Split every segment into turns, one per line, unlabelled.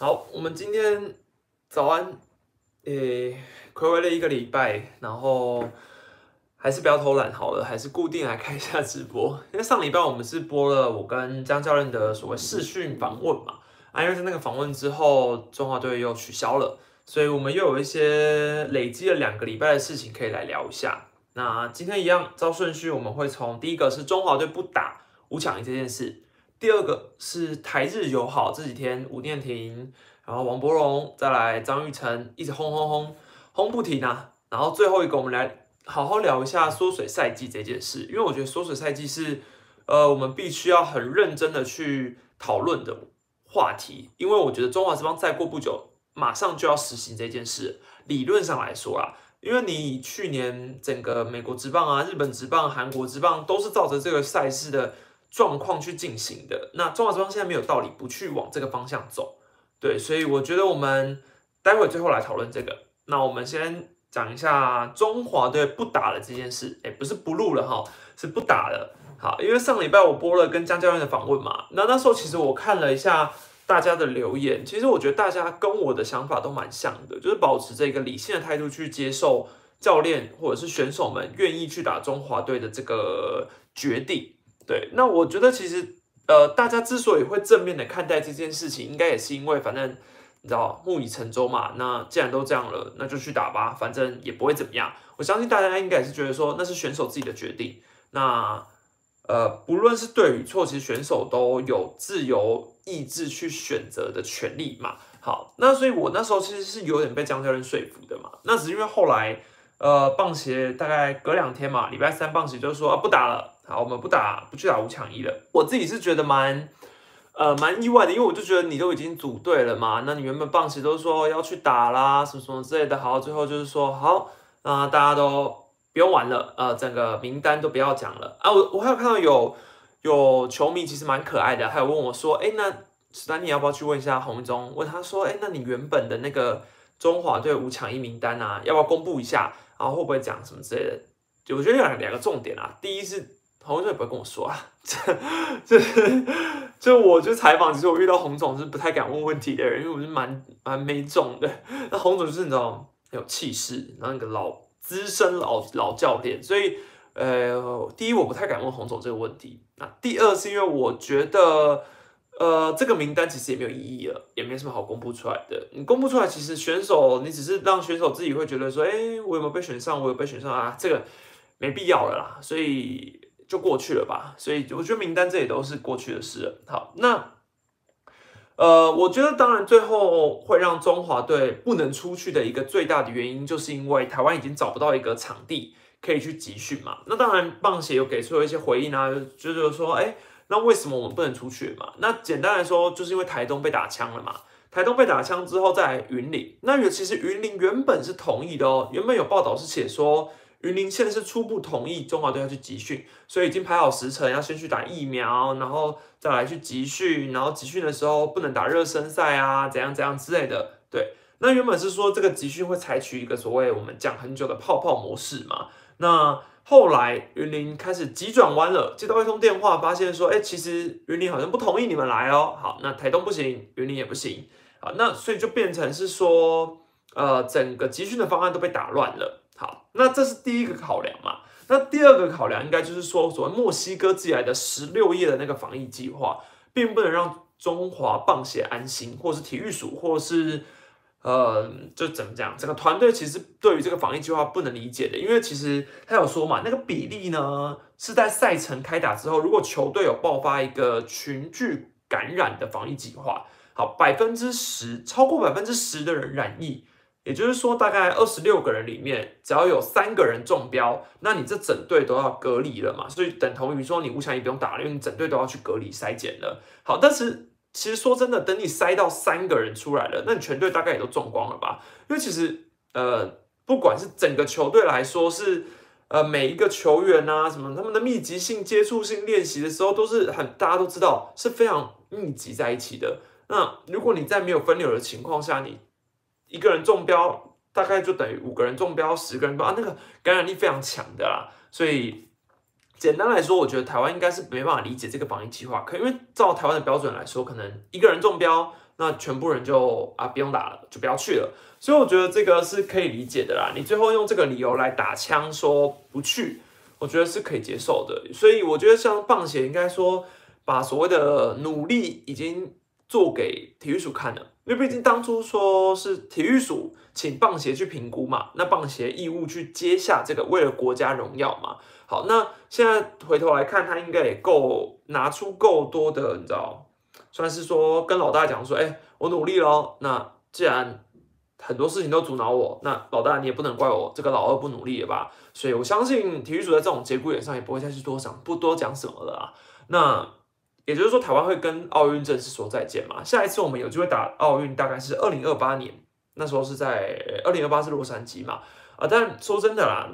好，我们今天早安，诶，暌违了一个礼拜，然后还是不要偷懒好了，还是固定来看一下直播。因为上礼拜我们是播了我跟江教练的所谓视讯访问嘛，啊，因为在那个访问之后，中华队又取消了，所以我们又有一些累积了两个礼拜的事情可以来聊一下。那今天一样照顺序，我们会从第一个是中华队不打五强这件事。第二个是台日友好，这几天吴念婷，然后王柏荣，再来张玉成，一直轰轰轰轰不停啊。然后最后一个，我们来好好聊一下缩水赛季这件事，因为我觉得缩水赛季是呃我们必须要很认真的去讨论的话题，因为我觉得中华之邦再过不久马上就要实行这件事，理论上来说啊，因为你去年整个美国职棒啊、日本职棒、韩国职棒都是照着这个赛事的。状况去进行的，那中华之邦现在没有道理不去往这个方向走，对，所以我觉得我们待会最后来讨论这个。那我们先讲一下中华队不打了这件事，哎，不是不录了哈，是不打了。好，因为上礼拜我播了跟江教练的访问嘛，那那时候其实我看了一下大家的留言，其实我觉得大家跟我的想法都蛮像的，就是保持这个理性的态度去接受教练或者是选手们愿意去打中华队的这个决定。对，那我觉得其实，呃，大家之所以会正面的看待这件事情，应该也是因为，反正你知道木已成舟嘛。那既然都这样了，那就去打吧，反正也不会怎么样。我相信大家应该也是觉得说，那是选手自己的决定。那呃，不论是对与错，其实选手都有自由意志去选择的权利嘛。好，那所以我那时候其实是有点被江教练说服的嘛。那只是因为后来，呃，棒协大概隔两天嘛，礼拜三棒协就说啊，不打了。好，我们不打，不去打五强一了。我自己是觉得蛮，呃，蛮意外的，因为我就觉得你都已经组队了嘛，那你原本棒球都说要去打啦，什么什么之类的。好，最后就是说好，那大家都不用玩了，呃，整个名单都不要讲了啊。我我还有看到有有球迷其实蛮可爱的，还有问我说，哎，那史丹尼要不要去问一下洪忠？问他说，哎，那你原本的那个中华队五强一名单啊，要不要公布一下？然后会不会讲什么之类的？我觉得两两个重点啊，第一是。洪总也不会跟我说啊，这这就我就采访，其实我遇到洪总是不太敢问问题的人，因为我是蛮蛮没种的。那洪总就是你知道有气势，然后那个老资深老老教练，所以呃，第一我不太敢问洪总这个问题。那第二是因为我觉得呃这个名单其实也没有意义了，也没什么好公布出来的。你公布出来，其实选手你只是让选手自己会觉得说，哎，我有没有被选上？我有被选上啊？这个没必要了啦。所以。就过去了吧，所以我觉得名单这也都是过去的事了。好，那呃，我觉得当然最后会让中华队不能出去的一个最大的原因，就是因为台湾已经找不到一个场地可以去集训嘛。那当然棒协有给出了一些回应啊，就是说，哎，那为什么我们不能出去嘛？那简单来说，就是因为台东被打枪了嘛。台东被打枪之后，在云林，那其实云林原本是同意的哦，原本有报道是写说。云林县是初步同意中华队要去集训，所以已经排好时程，要先去打疫苗，然后再来去集训，然后集训的时候不能打热身赛啊，怎样怎样之类的。对，那原本是说这个集训会采取一个所谓我们讲很久的泡泡模式嘛。那后来云林开始急转弯了，接到一通电话，发现说，哎，其实云林好像不同意你们来哦。好，那台东不行，云林也不行。好，那所以就变成是说，呃，整个集训的方案都被打乱了。好，那这是第一个考量嘛？那第二个考量应该就是说，所谓墨西哥寄来的十六页的那个防疫计划，并不能让中华棒协安心，或是体育署，或是呃，就怎么讲？整个团队其实对于这个防疫计划不能理解的，因为其实他有说嘛，那个比例呢是在赛程开打之后，如果球队有爆发一个群聚感染的防疫计划，好，百分之十超过百分之十的人染疫。也就是说，大概二十六个人里面，只要有三个人中标，那你这整队都要隔离了嘛？所以等同于说，你五强也不用打了，因为你整队都要去隔离筛检了。好，但是其实说真的，等你筛到三个人出来了，那你全队大概也都中光了吧？因为其实呃，不管是整个球队来说，是呃每一个球员啊，什么他们的密集性接触性练习的时候，都是很大家都知道是非常密集在一起的。那如果你在没有分流的情况下，你一个人中标，大概就等于五个人中标，十个人中啊，那个感染力非常强的啦。所以简单来说，我觉得台湾应该是没办法理解这个防疫计划。可因为照台湾的标准来说，可能一个人中标，那全部人就啊不用打了，就不要去了。所以我觉得这个是可以理解的啦。你最后用这个理由来打枪说不去，我觉得是可以接受的。所以我觉得像棒协应该说把所谓的努力已经做给体育署看的，因为毕竟当初说是体育署请棒协去评估嘛，那棒协义务去接下这个为了国家荣耀嘛。好，那现在回头来看，他应该也够拿出够多的，你知道，算是说跟老大讲说，哎，我努力喽。那既然很多事情都阻挠我，那老大你也不能怪我这个老二不努力了吧？所以我相信体育组在这种节骨眼上也不会再去多讲不多讲什么了啊。那也就是说，台湾会跟奥运正式说再见嘛？下一次我们有机会打奥运，大概是二零二八年，那时候是在二零二八是洛杉矶嘛？啊，但说真的啦。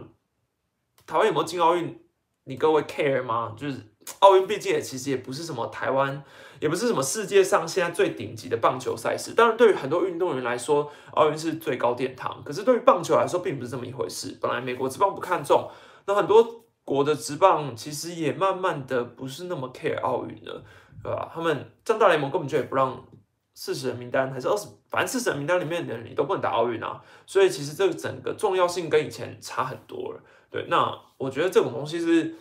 台湾有没有进奥运？你各位 care 吗？就是 奥运毕竟也其实也不是什么台湾，也不是什么世界上现在最顶级的棒球赛事。当然，对于很多运动员来说，奥运是最高殿堂。可是对于棒球来说，并不是这么一回事。本来美国职棒不看重，那很多国的职棒其实也慢慢的不是那么 care 奥运了，对吧？他们像大联盟根本就也不让四十人名单还是二十，反正四十人名单里面的人你都不能打奥运啊。所以其实这个整个重要性跟以前差很多了。对，那我觉得这种东西是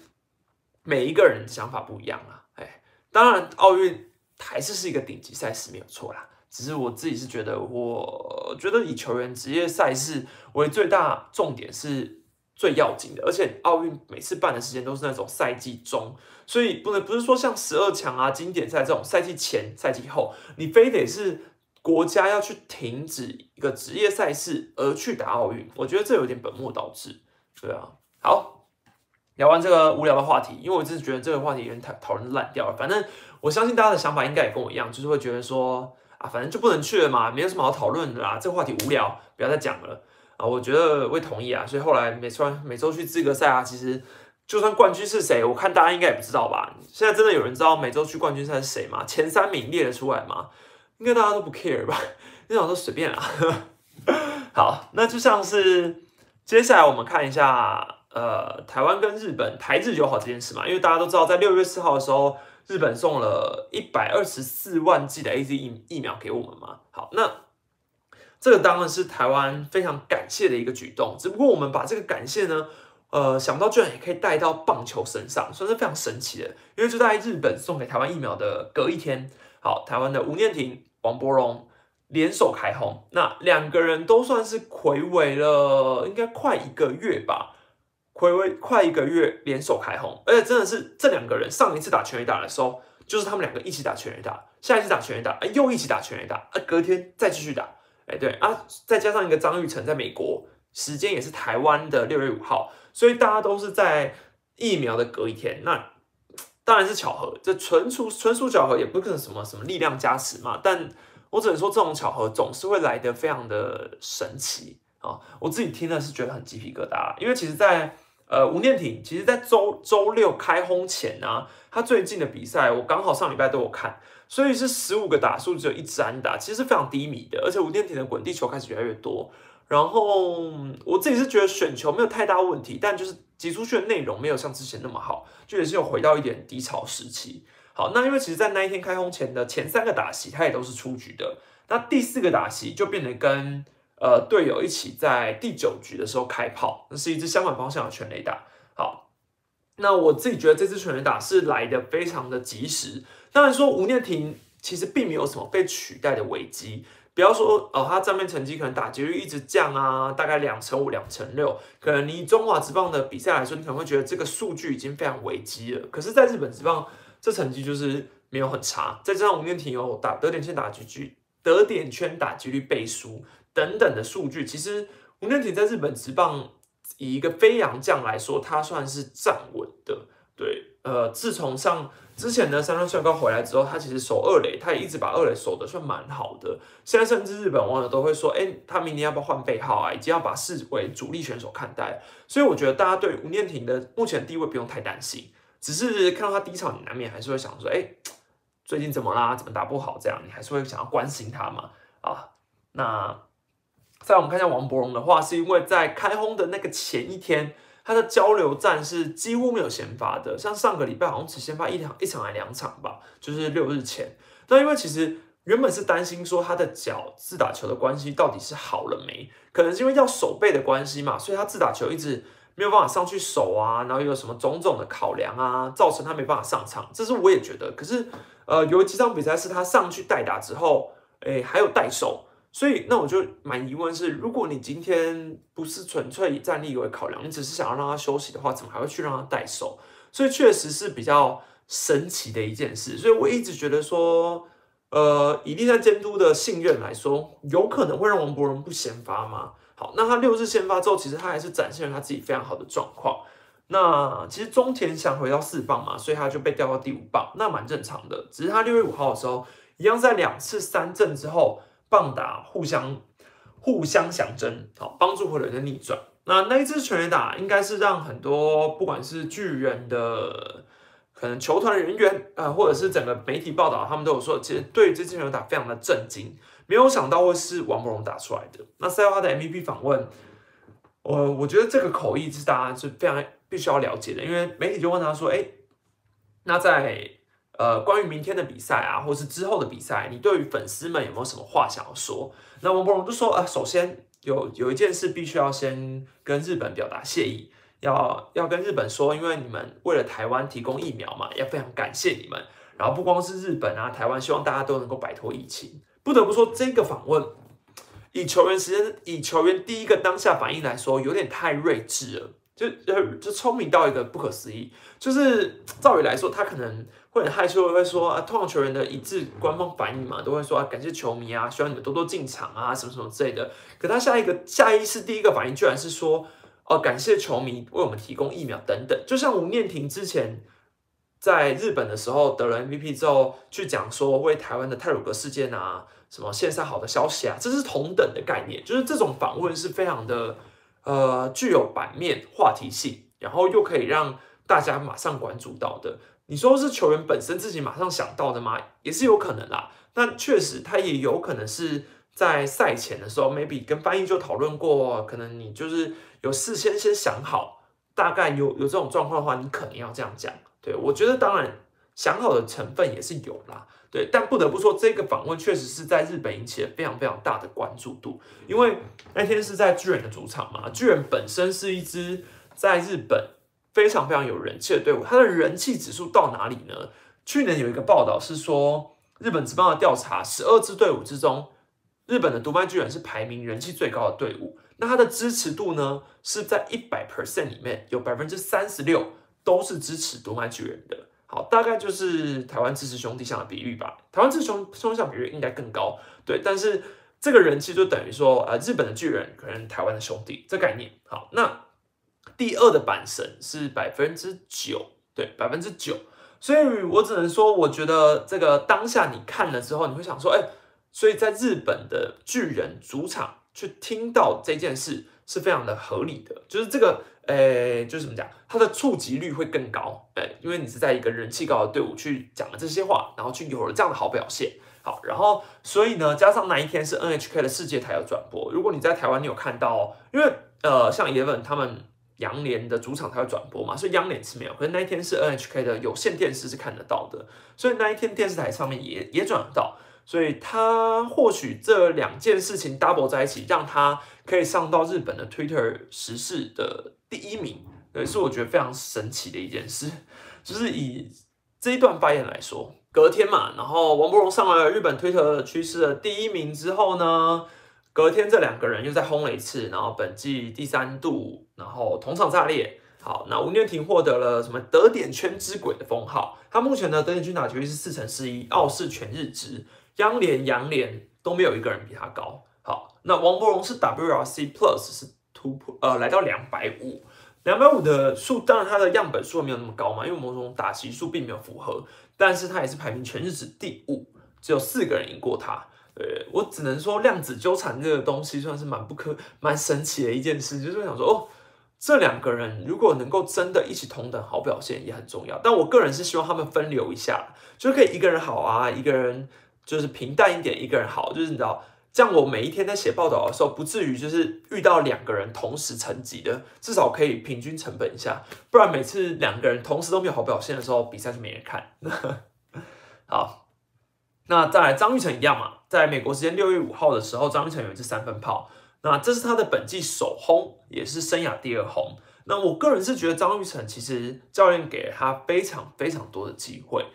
每一个人想法不一样啊。哎，当然奥运还是是一个顶级赛事，没有错啦。只是我自己是觉得，我觉得以球员职业赛事为最大重点是最要紧的。而且奥运每次办的时间都是那种赛季中，所以不能不是说像十二强啊、经典赛这种赛季前、赛季后，你非得是国家要去停止一个职业赛事而去打奥运。我觉得这有点本末倒置，对啊。好，聊完这个无聊的话题，因为我真是觉得这个话题有点讨讨论烂掉了。反正我相信大家的想法应该也跟我一样，就是会觉得说啊，反正就不能去了嘛，没有什么好讨论的啦，这个话题无聊，不要再讲了啊。我觉得我也同意啊，所以后来每次每周去资格赛啊，其实就算冠军是谁，我看大家应该也不知道吧。现在真的有人知道每周去冠军赛是谁吗？前三名列得出来吗？应该大家都不 care 吧？那种都随便啊。好，那就像是接下来我们看一下。呃，台湾跟日本台日友好这件事嘛，因为大家都知道，在六月四号的时候，日本送了一百二十四万剂的 A Z 疫疫苗给我们嘛。好，那这个当然是台湾非常感谢的一个举动。只不过我们把这个感谢呢，呃，想不到居然也可以带到棒球身上，算是非常神奇的。因为就在日本送给台湾疫苗的隔一天，好，台湾的吴念婷、王柏荣联手开轰，那两个人都算是魁违了，应该快一个月吧。回违快一个月联手开轰，而且真的是这两个人上一次打全垒打的时候，就是他们两个一起打全垒打，下一次打全垒打，哎又一起打全垒打，啊隔天再继续打，哎对啊，再加上一个张玉成在美国，时间也是台湾的六月五号，所以大家都是在疫苗的隔一天，那当然是巧合，这纯属纯属巧合，也不可能什么什么力量加持嘛，但我只能说这种巧合总是会来得非常的神奇啊，我自己听了是觉得很鸡皮疙瘩，因为其实在。呃，吴念挺其实，在周周六开轰前呢，他最近的比赛，我刚好上礼拜都有看，所以是十五个打数只有一支安打，其实是非常低迷的。而且吴念挺的滚地球开始越来越多，然后我自己是觉得选球没有太大问题，但就是挤出去的内容没有像之前那么好，就也是有回到一点低潮时期。好，那因为其实，在那一天开轰前的前三个打席，他也都是出局的，那第四个打席就变得跟。呃，队友一起在第九局的时候开炮，那是一支相反方向的全垒打。好，那我自己觉得这支全垒打是来的非常的及时。当然说吴念婷其实并没有什么被取代的危机，不要说哦，他账面成绩可能打击率一直降啊，大概两成五、两成六，可能你中华职棒的比赛来说，你可能会觉得这个数据已经非常危机了。可是，在日本职棒，这成绩就是没有很差。再加上吴念婷有打得点圈打击率、得点圈打击率背书。等等的数据，其实吴念挺在日本职棒以一个飞扬将来说，他算是站稳的。对，呃，自从上之前呢，三川帅高回来之后，他其实守二垒，他也一直把二垒守的算蛮好的。现在甚至日本网友都会说，哎，他明年要不要换背号啊？已经要把视为主力选手看待。所以我觉得大家对吴念挺的目前地位不用太担心，只是看到他低潮，你难免还是会想说，哎，最近怎么啦？怎么打不好？这样你还是会想要关心他嘛？啊，那。再我们看一下王博荣的话，是因为在开轰的那个前一天，他的交流战是几乎没有先发的，像上个礼拜好像只先发一场一场还两场吧，就是六日前。那因为其实原本是担心说他的脚自打球的关系到底是好了没？可能是因为要手背的关系嘛，所以他自打球一直没有办法上去守啊，然后有什么种种的考量啊，造成他没办法上场。这是我也觉得。可是呃，有几场比赛是他上去代打之后，哎，还有代守。所以，那我就蛮疑问是，如果你今天不是纯粹以战力为考量，你只是想要让他休息的话，怎么还会去让他代手？所以确实是比较神奇的一件事。所以我一直觉得说，呃，以立山监督的信任来说，有可能会让王博荣不先发吗？好，那他六日先发之后，其实他还是展现了他自己非常好的状况。那其实中田想回到四棒嘛，所以他就被调到第五棒，那蛮正常的。只是他六月五号的时候，一样在两次三振之后。棒打互相互相相争，好帮助火人的逆转。那那一支全垒打应该是让很多不管是巨人的可能球团人员啊，或者是整个媒体报道，他们都有说，其实对这支全垒打非常的震惊，没有想到会是王柏荣打出来的。那赛后他的 MVP 访问，我我觉得这个口译是大家是非常必须要了解的，因为媒体就问他说，哎，那在。呃，关于明天的比赛啊，或是之后的比赛，你对于粉丝们有没有什么话想要说？那王博荣就说，呃，首先有有一件事必须要先跟日本表达谢意，要要跟日本说，因为你们为了台湾提供疫苗嘛，要非常感谢你们。然后不光是日本啊，台湾希望大家都能够摆脱疫情。不得不说，这个访问以球员时间，以球员第一个当下反应来说，有点太睿智了，就就就聪明到一个不可思议。就是照理来说，他可能。会很害羞，会说啊，通常球员的一致官方反应嘛，都会说啊，感谢球迷啊，希望你们多多进场啊，什么什么之类的。可他下一个下意识第一个反应，居然是说哦，感谢球迷为我们提供疫苗等等。就像吴念婷之前在日本的时候得了 MVP 之后，去讲说为台湾的泰鲁格事件啊，什么线上好的消息啊，这是同等的概念。就是这种访问是非常的呃具有版面话题性，然后又可以让大家马上关注到的。你说是球员本身自己马上想到的吗？也是有可能啦。那确实，他也有可能是在赛前的时候，maybe 跟翻译就讨论过，可能你就是有事先先想好，大概有有这种状况的话，你可能要这样讲。对我觉得，当然想好的成分也是有啦。对，但不得不说，这个访问确实是在日本引起了非常非常大的关注度，因为那天是在巨人的主场嘛，巨人本身是一支在日本。非常非常有人气的队伍，它的人气指数到哪里呢？去年有一个报道是说，日本职棒的调查，十二支队伍之中，日本的独卖巨人是排名人气最高的队伍。那它的支持度呢，是在一百 percent 里面有百分之三十六都是支持独卖巨人的。好，大概就是台湾支持兄弟象的比率吧。台湾支持兄兄弟象比率应该更高，对。但是这个人气就等于说，呃，日本的巨人可能台湾的兄弟这概念。好，那。第二的板神是百分之九，对，百分之九，所以我只能说，我觉得这个当下你看了之后，你会想说，哎，所以在日本的巨人主场去听到这件事是非常的合理的，就是这个，诶，就是怎么讲，它的触及率会更高，哎，因为你是在一个人气高的队伍去讲了这些话，然后去有了这样的好表现，好，然后所以呢，加上那一天是 NHK 的世界台有转播，如果你在台湾你有看到，因为呃，像 Eleven 他们。央联的主场它会转播嘛，所以央联是没有，可是那一天是 NHK 的有线电视是看得到的，所以那一天电视台上面也也转得到，所以他或许这两件事情 double 在一起，让他可以上到日本的 Twitter 时事的第一名，对，是我觉得非常神奇的一件事。就是以这一段发言来说，隔天嘛，然后王柏荣上了日本 Twitter 趋势的第一名之后呢？隔天这两个人又再轰了一次，然后本季第三度，然后同场炸裂。好，那吴念婷获得了什么得点圈之鬼的封号？他目前的得点圈打球率是四乘四一，傲视全日职，央联、洋联都没有一个人比他高。好，那王柏荣是 WRC Plus 是突破呃来到两百五，两百五的数，当然他的样本数没有那么高嘛，因为某种打席数并没有符合，但是他也是排名全日职第五，只有四个人赢过他。对我只能说量子纠缠这个东西算是蛮不可、蛮神奇的一件事，就是想说哦，这两个人如果能够真的一起同等好表现也很重要。但我个人是希望他们分流一下，就是可以一个人好啊，一个人就是平淡一点，一个人好，就是你知道，这样我每一天在写报道的时候，不至于就是遇到两个人同时成绩的，至少可以平均成本一下，不然每次两个人同时都没有好表现的时候，比赛就没人看。好。那再来张玉成一样嘛，在美国时间六月五号的时候，张玉成有一支三分炮，那这是他的本季首轰，也是生涯第二轰。那我个人是觉得张玉成其实教练给了他非常非常多的机会，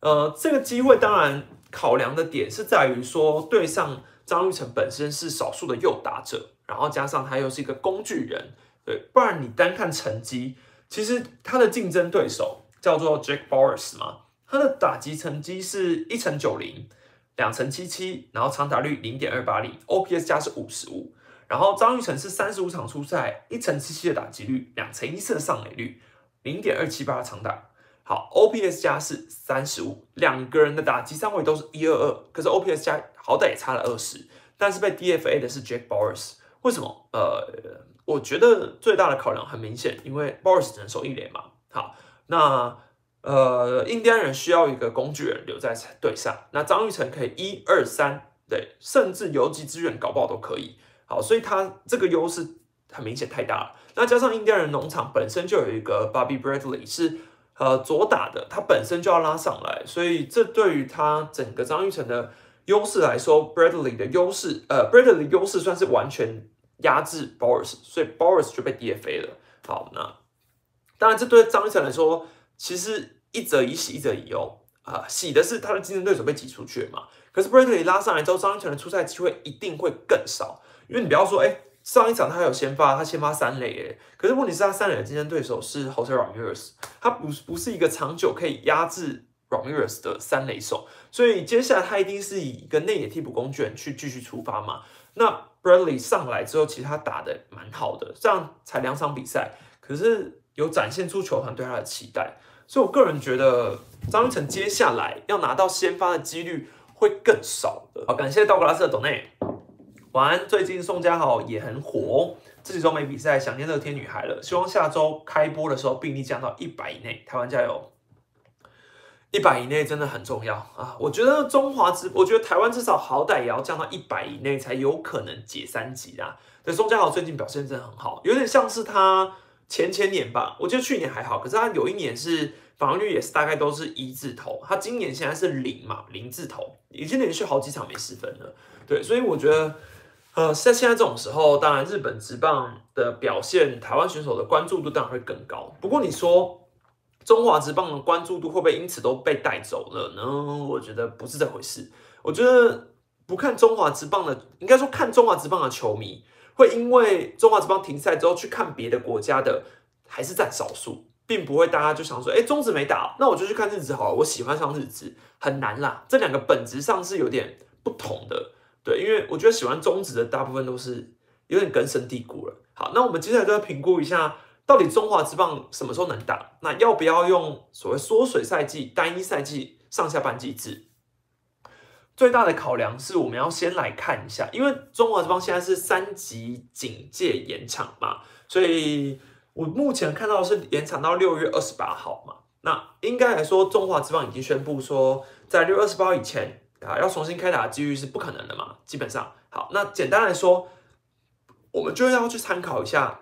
呃，这个机会当然考量的点是在于说对上张玉成本身是少数的右打者，然后加上他又是一个工具人，对，不然你单看成绩，其实他的竞争对手叫做 Jack Boris 嘛。他的打击成绩是一乘九零，两乘七七，然后长打率零点二八零，OPS 加是五十五。然后张玉成是三十五场出赛，一乘七七的打击率，两乘一四的上垒率，零点二七八的长打。好，OPS 加是三十五，两个人的打击三围都是一二二，可是 OPS 加好歹也差了二十，但是被 DFA 的是 Jack Boris，为什么？呃，我觉得最大的考量很明显，因为 Boris 只能守一垒嘛。好，那。呃，印第安人需要一个工具人留在队上，那张玉成可以一二三，对，甚至游击支援搞不好都可以。好，所以他这个优势很明显太大了。那加上印第安人农场本身就有一个 Bobby Bradley 是呃左打的，他本身就要拉上来，所以这对于他整个张玉成的优势来说，Bradley 的优势，呃，Bradley 的优势算是完全压制 Boris，所以 Boris 就被 DFA 了。好，那当然这对张玉成来说。其实一则以喜，一则以忧啊。喜的是他的竞争对手被挤出去嘛，可是 Bradley 拉上来之后，张玉成的出赛机会一定会更少。因为你不要说，哎，上一场他有先发，他先发三垒，哎，可是问题是他三垒的竞争对手是 Jose Ramirez，他不不是一个长久可以压制 Ramirez 的三垒手，所以接下来他一定是以一个内野替补工具人去继续出发嘛。那 Bradley 上来之后，其实他打的蛮好的，这样才两场比赛，可是有展现出球团对他的期待。所以，我个人觉得张玉成接下来要拿到先发的几率会更少的。好，感谢道格拉斯的董内。晚安，最近宋佳豪也很火哦，这几周没比赛，想念乐天女孩了。希望下周开播的时候病例降到一百以内，台湾加油！一百以内真的很重要啊！我觉得中华之，我觉得台湾至少好歹也要降到一百以内，才有可能解三级啊。对，宋佳豪最近表现真的很好，有点像是他。前前年吧，我记得去年还好，可是他有一年是防御率也是大概都是一字头，他今年现在是零嘛，零字头，已经连续好几场没失分了。对，所以我觉得，呃，在现在这种时候，当然日本职棒的表现，台湾选手的关注度当然会更高。不过你说中华职棒的关注度会不会因此都被带走了呢？我觉得不是这回事。我觉得不看中华职棒的，应该说看中华职棒的球迷。会因为中华职棒停赛之后去看别的国家的，还是占少数，并不会大家就想说，哎，中职没打，那我就去看日职好了。我喜欢上日职，很难啦。这两个本质上是有点不同的，对，因为我觉得喜欢中职的大部分都是有点根深蒂固了。好，那我们接下来就要评估一下，到底中华职棒什么时候能打？那要不要用所谓缩水赛季、单一赛季、上下半季制？最大的考量是我们要先来看一下，因为中华之邦现在是三级警戒延长嘛，所以我目前看到是延长到六月二十八号嘛。那应该来说，中华之邦已经宣布说，在六月二十八以前啊，要重新开打的几率是不可能的嘛。基本上，好，那简单来说，我们就要去参考一下，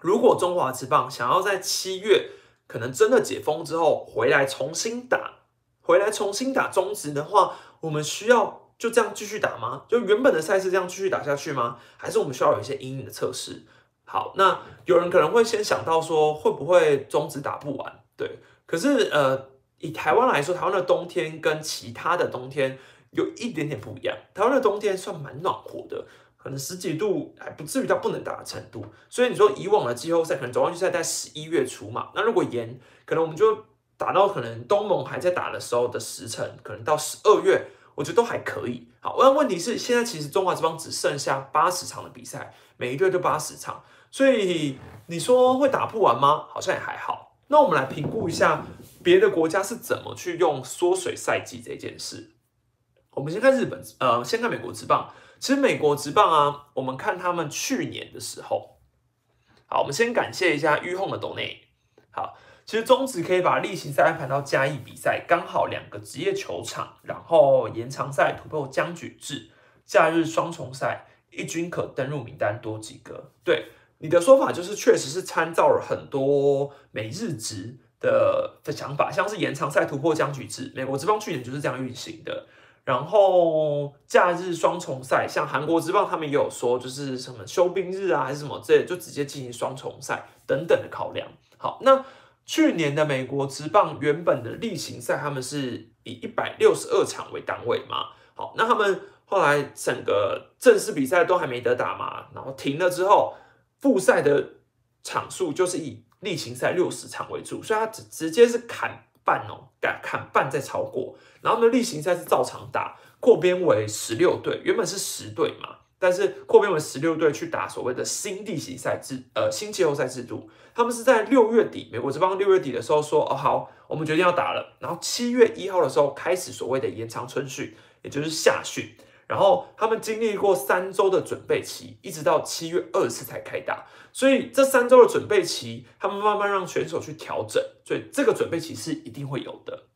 如果中华之棒想要在七月可能真的解封之后回来重新打，回来重新打中职的话。我们需要就这样继续打吗？就原本的赛事这样继续打下去吗？还是我们需要有一些阴影的测试？好，那有人可能会先想到说，会不会终止打不完？对，可是呃，以台湾来说，台湾的冬天跟其他的冬天有一点点不一样。台湾的冬天算蛮暖和的，可能十几度还不至于到不能打的程度。所以你说以往的季后赛可能总冠军赛在十一月初嘛，那如果延，可能我们就。打到可能东盟还在打的时候的时辰，可能到十二月，我觉得都还可以。好，但问题是现在其实中华之邦只剩下八十场的比赛，每一队就八十场，所以你说会打不完吗？好像也还好。那我们来评估一下别的国家是怎么去用缩水赛季这件事。我们先看日本，呃，先看美国职棒。其实美国职棒啊，我们看他们去年的时候，好，我们先感谢一下玉控的斗内，好。其实中职可以把例行赛安排到嘉义比赛，刚好两个职业球场，然后延长赛突破僵局制，假日双重赛，一军可登入名单多几个。对你的说法，就是确实是参照了很多美日职的的想法，像是延长赛突破僵局制，美国职棒去年就是这样运行的。然后假日双重赛，像韩国职棒他们也有说，就是什么休兵日啊，还是什么之类就直接进行双重赛等等的考量。好，那去年的美国职棒原本的例行赛，他们是以一百六十二场为单位嘛。好，那他们后来整个正式比赛都还没得打嘛，然后停了之后，复赛的场数就是以例行赛六十场为主，所以他直直接是砍半哦，砍砍半再超过。然后呢，例行赛是照常打，扩编为十六队，原本是十队嘛，但是扩编为十六队去打所谓的新例行赛制，呃，新季后赛制度。他们是在六月底，美国这帮六月底的时候说，哦好，我们决定要打了。然后七月一号的时候开始所谓的延长春训，也就是夏训。然后他们经历过三周的准备期，一直到七月二十才开打。所以这三周的准备期，他们慢慢让选手去调整，所以这个准备期是一定会有的。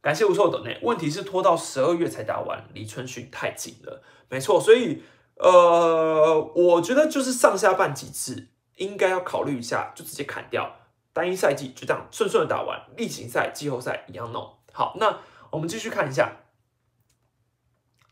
感谢无错等内，问题是拖到十二月才打完，离春训太近了。没错，所以呃，我觉得就是上下半几次应该要考虑一下，就直接砍掉单一赛季，就这样顺顺的打完，例行赛、季后赛一样弄好。那我们继续看一下。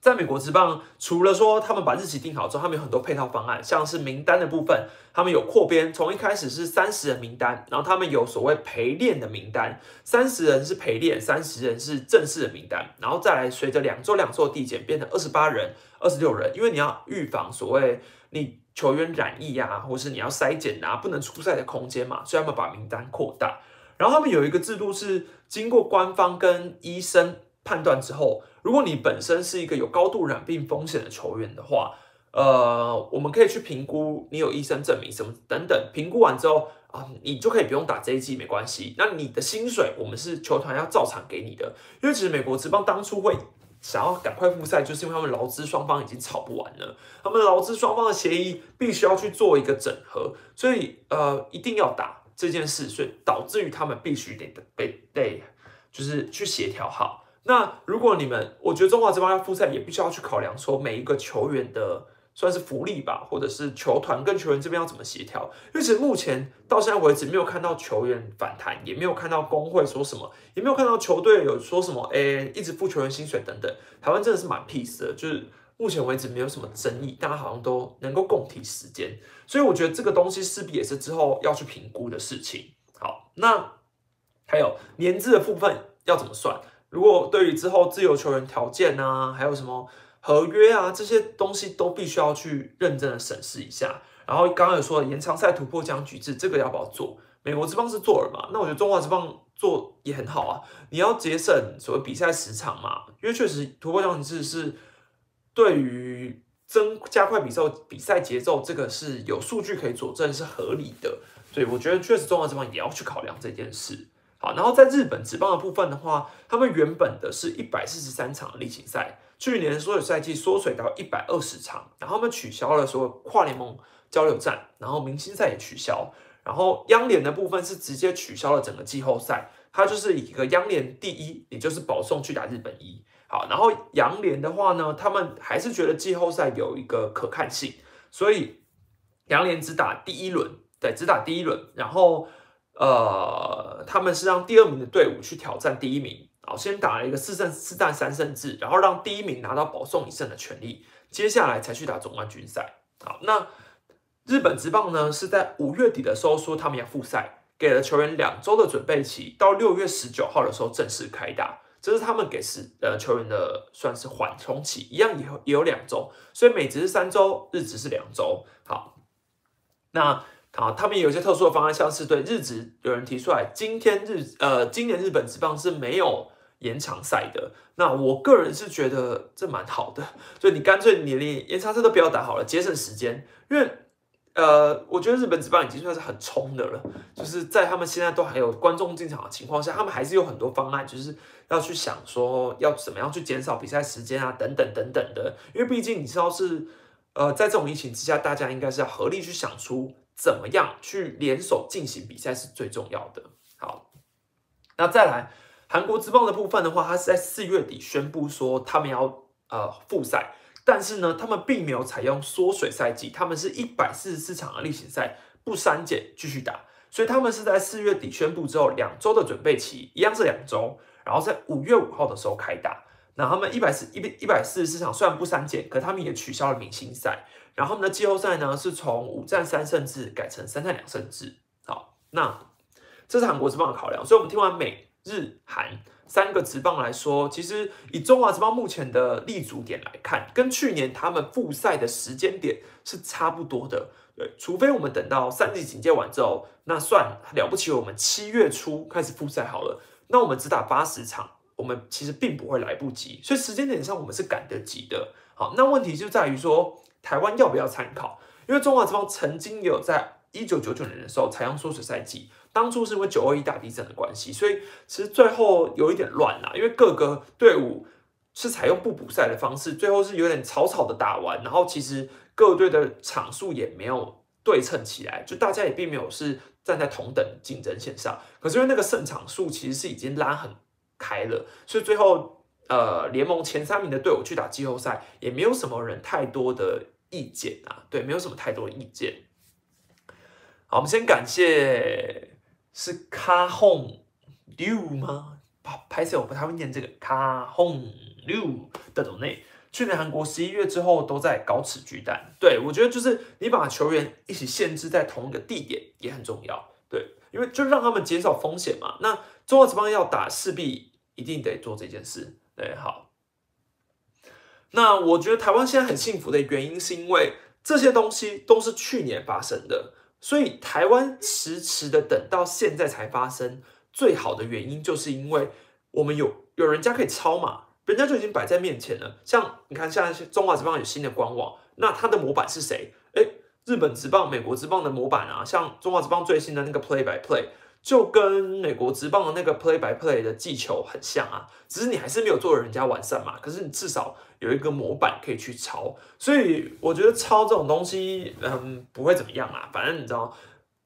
在美国职棒，除了说他们把日期定好之后，他们有很多配套方案，像是名单的部分，他们有扩编，从一开始是三十人名单，然后他们有所谓陪练的名单，三十人是陪练，三十人是正式的名单，然后再来随着两周两周递减，变成二十八人、二十六人，因为你要预防所谓你球员染疫啊，或是你要筛检啊，不能出赛的空间嘛，所以他们把名单扩大，然后他们有一个制度是经过官方跟医生判断之后。如果你本身是一个有高度染病风险的球员的话，呃，我们可以去评估你有医生证明什么等等，评估完之后啊，你就可以不用打这一季没关系。那你的薪水我们是球团要照常给你的，因为其实美国职棒当初会想要赶快复赛，就是因为他们劳资双方已经吵不完了，他们劳资双方的协议必须要去做一个整合，所以呃一定要打这件事，所以导致于他们必须得被得就是去协调好。那如果你们，我觉得中华这帮要复赛，也必须要去考量说每一个球员的算是福利吧，或者是球团跟球员这边要怎么协调。因为其实目前到现在为止，没有看到球员反弹，也没有看到工会说什么，也没有看到球队有说什么，哎，一直付球员薪水等等。台湾真的是蛮 peace 的，就是目前为止没有什么争议，大家好像都能够共体时间。所以我觉得这个东西势必也是之后要去评估的事情。好，那还有年资的部分要怎么算？如果对于之后自由球员条件啊，还有什么合约啊这些东西，都必须要去认真的审视一下。然后刚刚有说延长赛突破僵局制，这个要不要做？美国之棒是做了嘛？那我觉得中华之棒做也很好啊。你要节省所谓比赛时长嘛，因为确实突破僵局制是对于增加快比赛比赛节奏，这个是有数据可以佐证是合理的。所以我觉得确实中华之棒也要去考量这件事。然后在日本职棒的部分的话，他们原本的是一百四十三场例行赛，去年所有赛季缩水到一百二十场，然后他们取消了所有跨联盟交流战，然后明星赛也取消，然后央联的部分是直接取消了整个季后赛，它就是一个央联第一，也就是保送去打日本一。好，然后洋联的话呢，他们还是觉得季后赛有一个可看性，所以洋联只打第一轮，对，只打第一轮，然后。呃，他们是让第二名的队伍去挑战第一名，好，先打了一个四胜四战三胜制，然后让第一名拿到保送一胜的权利，接下来才去打总冠军赛。好，那日本职棒呢是在五月底的时候说他们要复赛，给了球员两周的准备期，到六月十九号的时候正式开打，这是他们给是呃球员的算是缓冲期，一样也有也有两周，所以美职是三周，日职是两周。好，那。啊，他们有一些特殊的方案，像是对日职有人提出来，今天日呃，今年日本职棒是没有延长赛的。那我个人是觉得这蛮好的，所以你干脆你连延长赛都不要打好了，节省时间。因为呃，我觉得日本职棒已经算是很冲的了，就是在他们现在都还有观众进场的情况下，他们还是有很多方案，就是要去想说要怎么样去减少比赛时间啊，等等等等的。因为毕竟你知道是呃，在这种疫情之下，大家应该是要合力去想出。怎么样去联手进行比赛是最重要的。好，那再来韩国之棒的部分的话，它是在四月底宣布说他们要呃复赛，但是呢，他们并没有采用缩水赛季，他们是一百四十四场的例行赛不删减继续打，所以他们是在四月底宣布之后两周的准备期，一样是两周，然后在五月五号的时候开打。那他们一百四一一百四十四场虽然不删减，可他们也取消了明星赛。然后呢季后赛呢是从五战三胜制改成三战两胜制。好，那这是韩国职棒的考量。所以我们听完美日韩三个职棒来说，其实以中华职棒目前的立足点来看，跟去年他们复赛的时间点是差不多的。对，除非我们等到三级警戒完之后，那算了不起，我们七月初开始复赛好了。那我们只打八十场。我们其实并不会来不及，所以时间点上我们是赶得及的。好，那问题就在于说台湾要不要参考？因为中华之邦曾经有在一九九九年的时候采用缩水赛季，当初是因为九二一大地震的关系，所以其实最后有一点乱啦，因为各个队伍是采用不补赛的方式，最后是有点草草的打完，然后其实各队的场数也没有对称起来，就大家也并没有是站在同等竞争线上。可是因为那个胜场数其实是已经拉很。开了，所以最后呃，联盟前三名的队伍去打季后赛，也没有什么人太多的意见啊，对，没有什么太多意见。好，我们先感谢是卡轰六吗？拍摄我不太会念这个卡轰六的种内。去年韩国十一月之后都在搞此巨蛋，对我觉得就是你把球员一起限制在同一个地点也很重要，对，因为就让他们减少风险嘛。那中华职棒要打，势必一定得做这件事。对，好。那我觉得台湾现在很幸福的原因，是因为这些东西都是去年发生的，所以台湾迟迟的等到现在才发生，最好的原因就是因为我们有有人家可以抄嘛，人家就已经摆在面前了。像你看，现在中华职棒有新的官网，那它的模板是谁？哎，日本职棒、美国职棒的模板啊，像中华职棒最新的那个 Play by Play。就跟美国职棒的那个 play by play 的技球很像啊，只是你还是没有做人家完善嘛。可是你至少有一个模板可以去抄，所以我觉得抄这种东西，嗯，不会怎么样啊。反正你知道，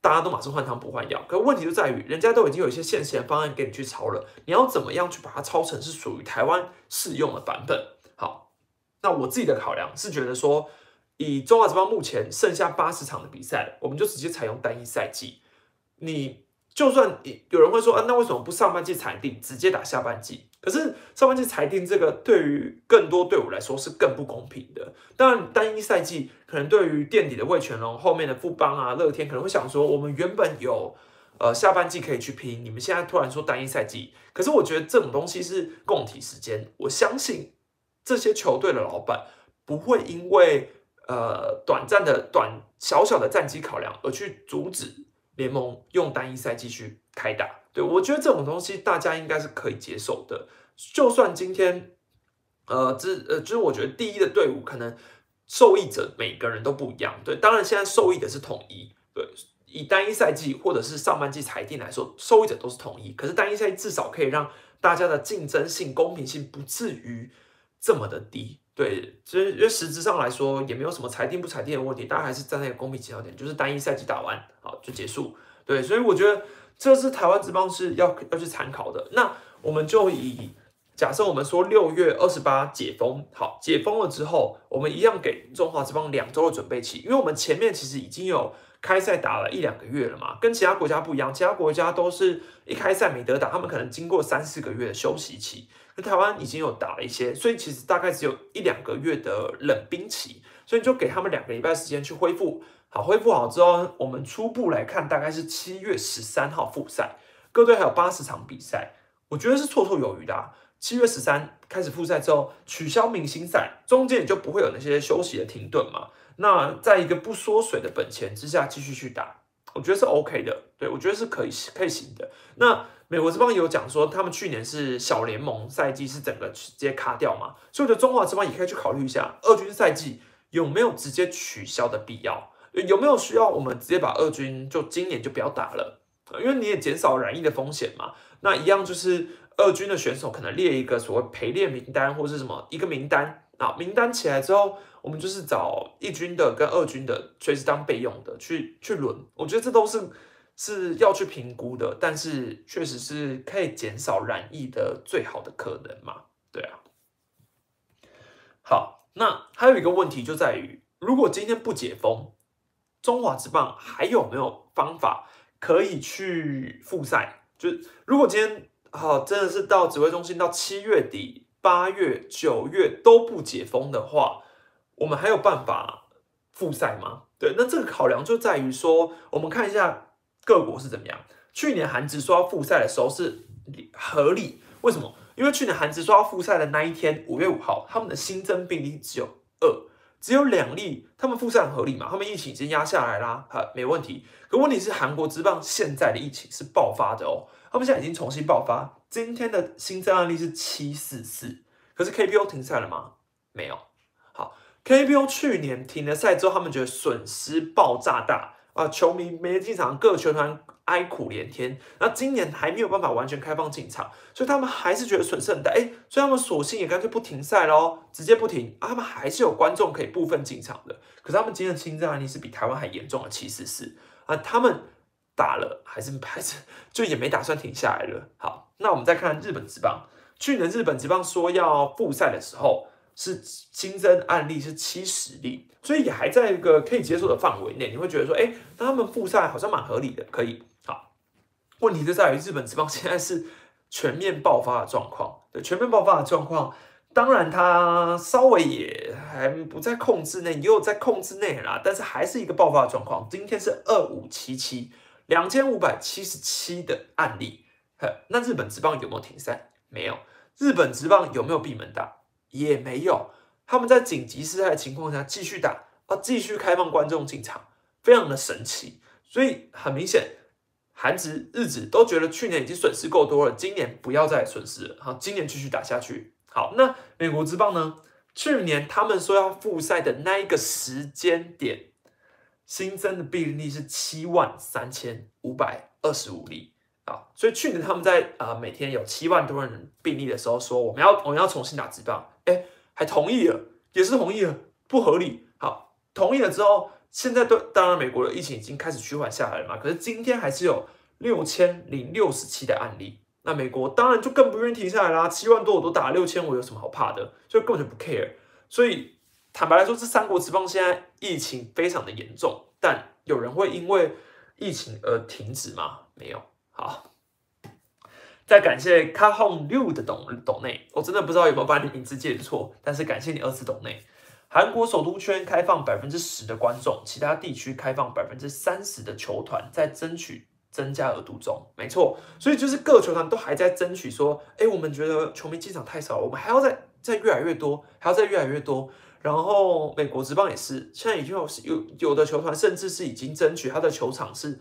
大家都马上换汤不换药。可问题就在于，人家都已经有一些现行的方案给你去抄了，你要怎么样去把它抄成是属于台湾适用的版本？好，那我自己的考量是觉得说，以中华职棒目前剩下八十场的比赛，我们就直接采用单一赛季，你。就算有人会说啊，那为什么不上半季裁定，直接打下半季？可是上半季裁定这个对于更多队伍来说是更不公平的。当然，单一赛季可能对于垫底的魏全龙、后面的富邦啊、乐天可能会想说，我们原本有呃下半季可以去拼，你们现在突然说单一赛季，可是我觉得这种东西是共体时间。我相信这些球队的老板不会因为呃短暂的短小小的战绩考量而去阻止。联盟用单一赛季去开打，对我觉得这种东西大家应该是可以接受的。就算今天，呃，这呃，就是我觉得第一的队伍可能受益者每个人都不一样，对，当然现在受益的是统一，对，以单一赛季或者是上半季裁定来说，受益者都是统一。可是单一赛季至少可以让大家的竞争性、公平性不至于这么的低。对，其实因为实质上来说也没有什么裁定不裁定的问题，大家还是站在一个公平起跑点，就是单一赛季打完好就结束。对，所以我觉得这是台湾职棒是要要去参考的。那我们就以假设我们说六月二十八解封，好，解封了之后，我们一样给中华职棒两周的准备期，因为我们前面其实已经有开赛打了一两个月了嘛，跟其他国家不一样，其他国家都是一开赛没得打，他们可能经过三四个月的休息期。台湾已经有打了一些，所以其实大概只有一两个月的冷兵期，所以就给他们两个礼拜时间去恢复。好，恢复好之后，我们初步来看，大概是七月十三号复赛，各队还有八十场比赛，我觉得是绰绰有余的。啊。七月十三开始复赛之后，取消明星赛，中间也就不会有那些休息的停顿嘛。那在一个不缩水的本钱之下，继续去打，我觉得是 OK 的。对我觉得是可以可以行的。那。美国这帮有讲说，他们去年是小联盟赛季是整个直接卡掉嘛，所以我觉得中华这帮也可以去考虑一下，二军赛季有没有直接取消的必要，有没有需要我们直接把二军就今年就不要打了，因为你也减少染疫的风险嘛。那一样就是二军的选手可能列一个所谓陪练名单或是什么一个名单啊，名单起来之后，我们就是找一军的跟二军的随时当备用的去去轮，我觉得这都是。是要去评估的，但是确实是可以减少染疫的最好的可能嘛？对啊。好，那还有一个问题就在于，如果今天不解封，中华之棒还有没有方法可以去复赛？就是如果今天好真的是到指挥中心到七月底八月、九月都不解封的话，我们还有办法复赛吗？对，那这个考量就在于说，我们看一下各国是怎么样。去年韩职说要复赛的时候是合理，为什么？因为去年韩职说要复赛的那一天，五月五号，他们的新增病例只有二，只有两例，他们复赛很合理嘛？他们疫情已经压下来啦，哈，没问题。可问题是，韩国职棒现在的疫情是爆发的哦，他们现在已经重新爆发，今天的新增案例是七四四，可是 KPO 停赛了吗？没有。，KPO 去年停了赛之后，他们觉得损失爆炸大啊，球迷没进场，各个球团。哀苦连天，那今年还没有办法完全开放进场，所以他们还是觉得损失很大，哎，所以他们索性也干脆不停赛喽，直接不停，他们还是有观众可以部分进场的。可是他们今天的侵占案例是比台湾还严重的其实是啊，他们打了还是还是就也没打算停下来了。好，那我们再看日本职棒，去年日本职棒说要复赛的时候。是新增案例是七十例，所以也还在一个可以接受的范围内。你会觉得说，哎，那他们复赛好像蛮合理的，可以。好，问题就在于日本职棒现在是全面爆发的状况。对，全面爆发的状况，当然它稍微也还不在控制内，也有在控制内啦，但是还是一个爆发的状况。今天是二五七七，两千五百七十七的案例。呵那日本职棒有没有停赛？没有。日本职棒有没有闭门打？也没有，他们在紧急事态的情况下继续打啊，继续开放观众进场，非常的神奇。所以很明显，韩职、日职都觉得去年已经损失够多了，今年不要再损失了。好，今年继续打下去。好，那美国之棒呢？去年他们说要复赛的那一个时间点，新增的病例是七万三千五百二十五例。啊，所以去年他们在啊每天有七万多人病例的时候，说我们要我们要重新打直棒，哎，还同意了，也是同意了，不合理。好，同意了之后，现在都当然美国的疫情已经开始趋缓下来了嘛，可是今天还是有六千零六十七的案例，那美国当然就更不愿意停下来啦，七万多我都打六千，我有什么好怕的？所以根本就不 care。所以坦白来说，这三国之邦现在疫情非常的严重，但有人会因为疫情而停止吗？没有。好，再感谢 Car Home 六的董董内，我真的不知道有没有把你名字记错，但是感谢你二次董内。韩国首都圈开放百分之十的观众，其他地区开放百分之三十的球团，在争取增加额度中。没错，所以就是各球团都还在争取说，哎，我们觉得球迷进场太少，我们还要再再越来越多，还要再越来越多。然后美国职棒也是，现在已经有有有的球团甚至是已经争取他的球场是。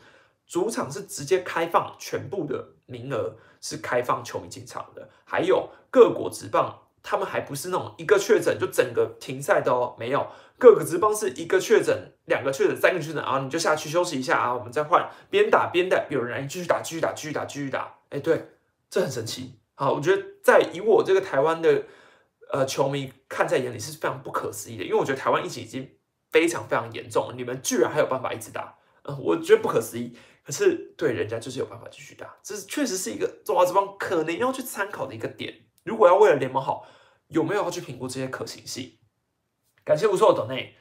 主场是直接开放全部的名额，是开放球迷进场的。还有各国职棒，他们还不是那种一个确诊就整个停赛的哦，没有。各个职棒是一个确诊、两个确诊、三个确诊啊，你就下去休息一下啊，我们再换，边打边带，有人来继续打，继续打，继续打，继续打。哎，对，这很神奇。好，我觉得在以我这个台湾的呃球迷看在眼里是非常不可思议的，因为我觉得台湾疫情已经非常非常严重了，你们居然还有办法一直打，嗯，我觉得不可思议。可是对人家就是有办法继续打，这确实是一个中华之邦可能要去参考的一个点。如果要为了联盟好，有没有要去评估这些可行性？感谢不错的 d 内，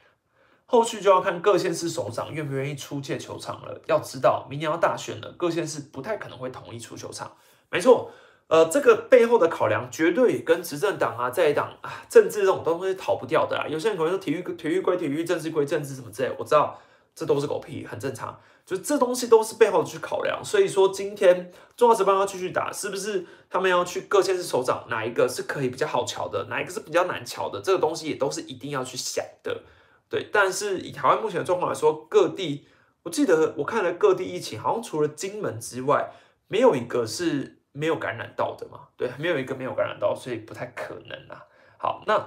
后续就要看各县市首长愿不愿意出借球场了。要知道，明年要大选了，各县市不太可能会同意出球场。没错，呃，这个背后的考量绝对跟执政党啊、在党啊、政治这种东西逃不掉的啊。有些人可能说体育体育归体育，政治归政治什么之类，我知道这都是狗屁，很正常。就这东西都是背后去考量，所以说今天中华职棒要继续打，是不是他们要去各县市首长哪一个是可以比较好瞧的，哪一个是比较难瞧的，这个东西也都是一定要去想的。对，但是以台湾目前的状况来说，各地我记得我看了各地疫情，好像除了金门之外，没有一个是没有感染到的嘛？对，没有一个没有感染到，所以不太可能啊。好，那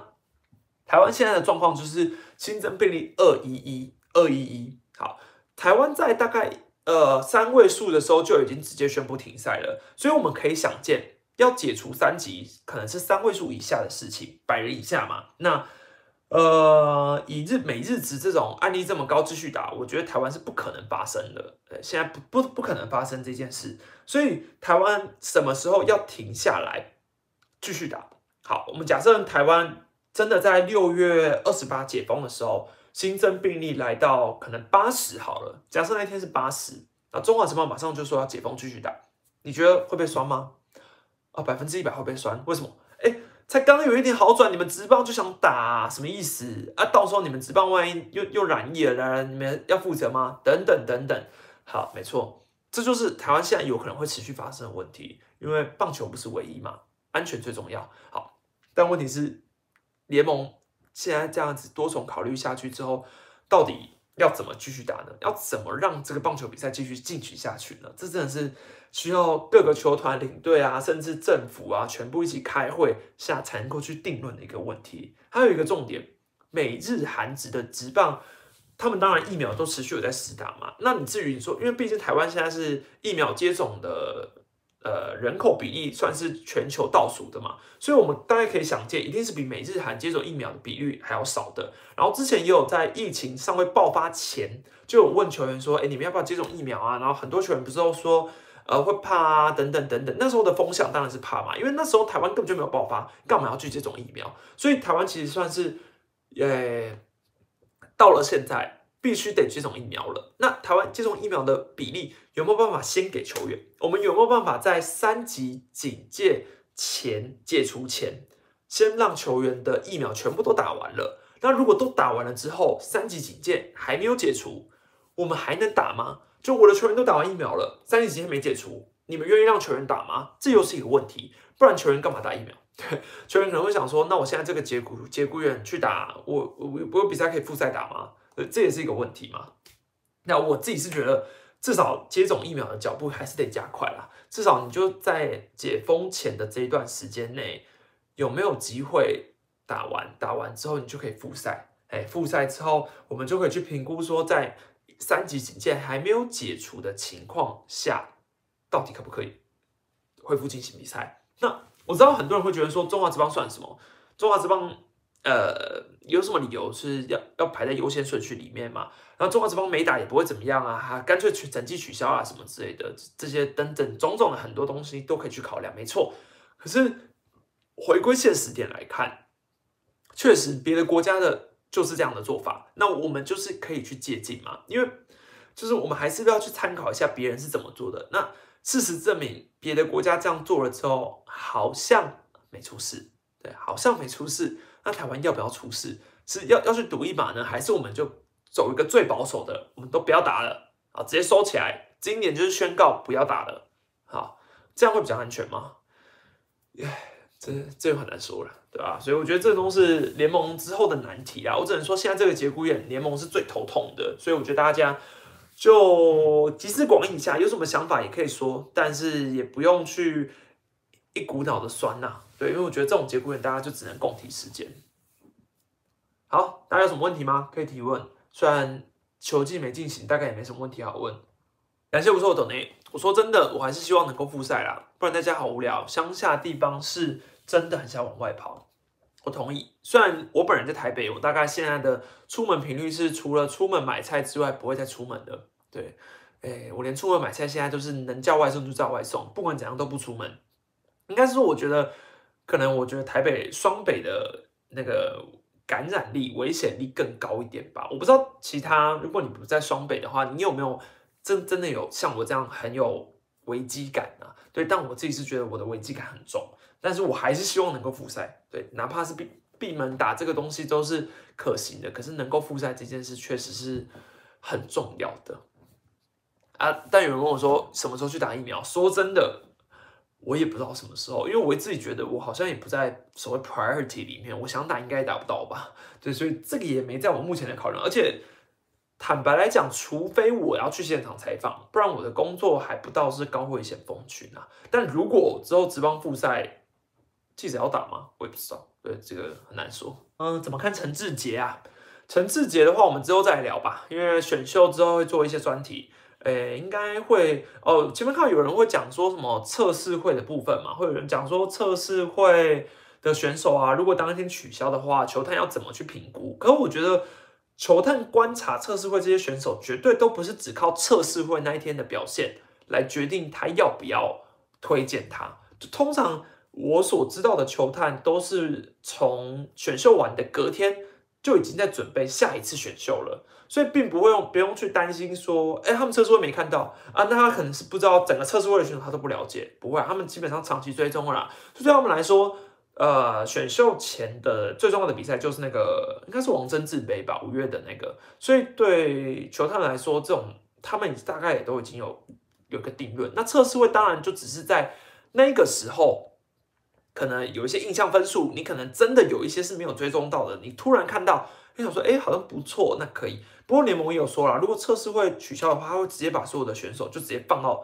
台湾现在的状况就是新增病例二一一二一一，好。台湾在大概呃三位数的时候就已经直接宣布停赛了，所以我们可以想见，要解除三级可能是三位数以下的事情，百人以下嘛。那呃以日美日值这种案例这么高继续打，我觉得台湾是不可能发生的。呃，现在不不不可能发生这件事，所以台湾什么时候要停下来继续打？好，我们假设台湾真的在六月二十八解封的时候。新增病例来到可能八十好了，假设那天是八十，那中华职棒马上就说要解封继续打，你觉得会被酸吗？啊，百分之一百会被酸，为什么？哎，才刚有一点好转，你们职棒就想打，什么意思啊？到时候你们职棒万一又又染疫了，你们要负责吗？等等等等。好，没错，这就是台湾现在有可能会持续发生的问题，因为棒球不是唯一嘛，安全最重要。好，但问题是联盟现在这样子多重考虑下去之后，到底？要怎么继续打呢？要怎么让这个棒球比赛继续进行下去呢？这真的是需要各个球团领队啊，甚至政府啊，全部一起开会下才能够去定论的一个问题。还有一个重点，美日韩职的职棒，他们当然疫苗都持续有在施打嘛。那你至于你说，因为毕竟台湾现在是疫苗接种的。呃，人口比例算是全球倒数的嘛，所以我们大概可以想见，一定是比美日韩接种疫苗的比率还要少的。然后之前也有在疫情尚未爆发前，就有问球员说：“哎，你们要不要接种疫苗啊？”然后很多球员不是都说：“呃，会怕啊，等等等等。”那时候的风向当然是怕嘛，因为那时候台湾根本就没有爆发，干嘛要去接种疫苗？所以台湾其实算是，呃，到了现在。必须得接种疫苗了。那台湾接种疫苗的比例有没有办法先给球员？我们有没有办法在三级警戒前解除前，先让球员的疫苗全部都打完了？那如果都打完了之后，三级警戒还没有解除，我们还能打吗？就我的球员都打完疫苗了，三级警戒没解除，你们愿意让球员打吗？这又是一个问题。不然球员干嘛打疫苗？对，球员可能会想说：那我现在这个节骨节骨眼去打，我我我有比赛可以复赛打吗？呃，这也是一个问题嘛。那我自己是觉得，至少接种疫苗的脚步还是得加快啦。至少你就在解封前的这一段时间内，有没有机会打完？打完之后你就可以复赛。哎，复赛之后，我们就可以去评估说，在三级警戒还没有解除的情况下，到底可不可以恢复进行比赛？那我知道很多人会觉得说，中华职棒算什么？中华职棒。呃，有什么理由是要要排在优先顺序里面嘛？然后中华职棒没打也不会怎么样啊，哈，干脆取整季取消啊什么之类的，这些等等种种的很多东西都可以去考量，没错。可是回归现实点来看，确实别的国家的就是这样的做法，那我们就是可以去借鉴嘛，因为就是我们还是要去参考一下别人是怎么做的。那事实证明，别的国家这样做了之后，好像没出事，对，好像没出事。那台湾要不要出事？是要要去赌一把呢，还是我们就走一个最保守的，我们都不要打了啊，直接收起来。今年就是宣告不要打了，好，这样会比较安全吗？唉，这这很难说了，对吧？所以我觉得这都是联盟之后的难题啊。我只能说，现在这个节骨眼，联盟是最头痛的。所以我觉得大家就集思广益一下，有什么想法也可以说，但是也不用去一股脑的酸呐。对，因为我觉得这种节骨眼，大家就只能共体时间。好，大家有什么问题吗？可以提问。虽然球季没进行，大概也没什么问题好问。感谢我说我等内。我说真的，我还是希望能够复赛啦，不然在家好无聊。乡下地方是真的很想往外跑。我同意。虽然我本人在台北，我大概现在的出门频率是除了出门买菜之外，不会再出门的。对，哎，我连出门买菜现在都是能叫外送就叫外送，不管怎样都不出门。应该是说，我觉得。可能我觉得台北双北的那个感染力、危险力更高一点吧。我不知道其他，如果你不在双北的话，你有没有真真的有像我这样很有危机感呢？对，但我自己是觉得我的危机感很重，但是我还是希望能够复赛。对，哪怕是闭闭门打这个东西都是可行的，可是能够复赛这件事确实是很重要的啊。但有人问我说什么时候去打疫苗？说真的。我也不知道什么时候，因为我自己觉得我好像也不在所谓 priority 里面，我想打应该也打不到吧？对，所以这个也没在我目前的考量。而且坦白来讲，除非我要去现场采访，不然我的工作还不到是高危险风群啊。但如果之后职棒复赛，记者要打吗？我也不知道，对，这个很难说。嗯，怎么看陈志杰啊？陈志杰的话，我们之后再聊吧，因为选秀之后会做一些专题。诶，应该会哦。前面看有人会讲说什么测试会的部分嘛，会有人讲说测试会的选手啊，如果当天取消的话，球探要怎么去评估？可我觉得球探观察测试会这些选手，绝对都不是只靠测试会那一天的表现来决定他要不要推荐他。通常我所知道的球探都是从选秀完的隔天就已经在准备下一次选秀了。所以并不会用，不用去担心说，哎，他们测试会没看到啊？那他可能是不知道整个测试会的选手，他都不了解。不会，他们基本上长期追踪了。啦。就对他们来说，呃，选秀前的最重要的比赛就是那个，应该是王贞治杯吧，五月的那个。所以对球探来说，这种他们大概也都已经有有个定论。那测试会当然就只是在那个时候，可能有一些印象分数，你可能真的有一些是没有追踪到的。你突然看到，你想说，哎，好像不错，那可以。不过联盟也有说了，如果测试会取消的话，他会直接把所有的选手就直接放到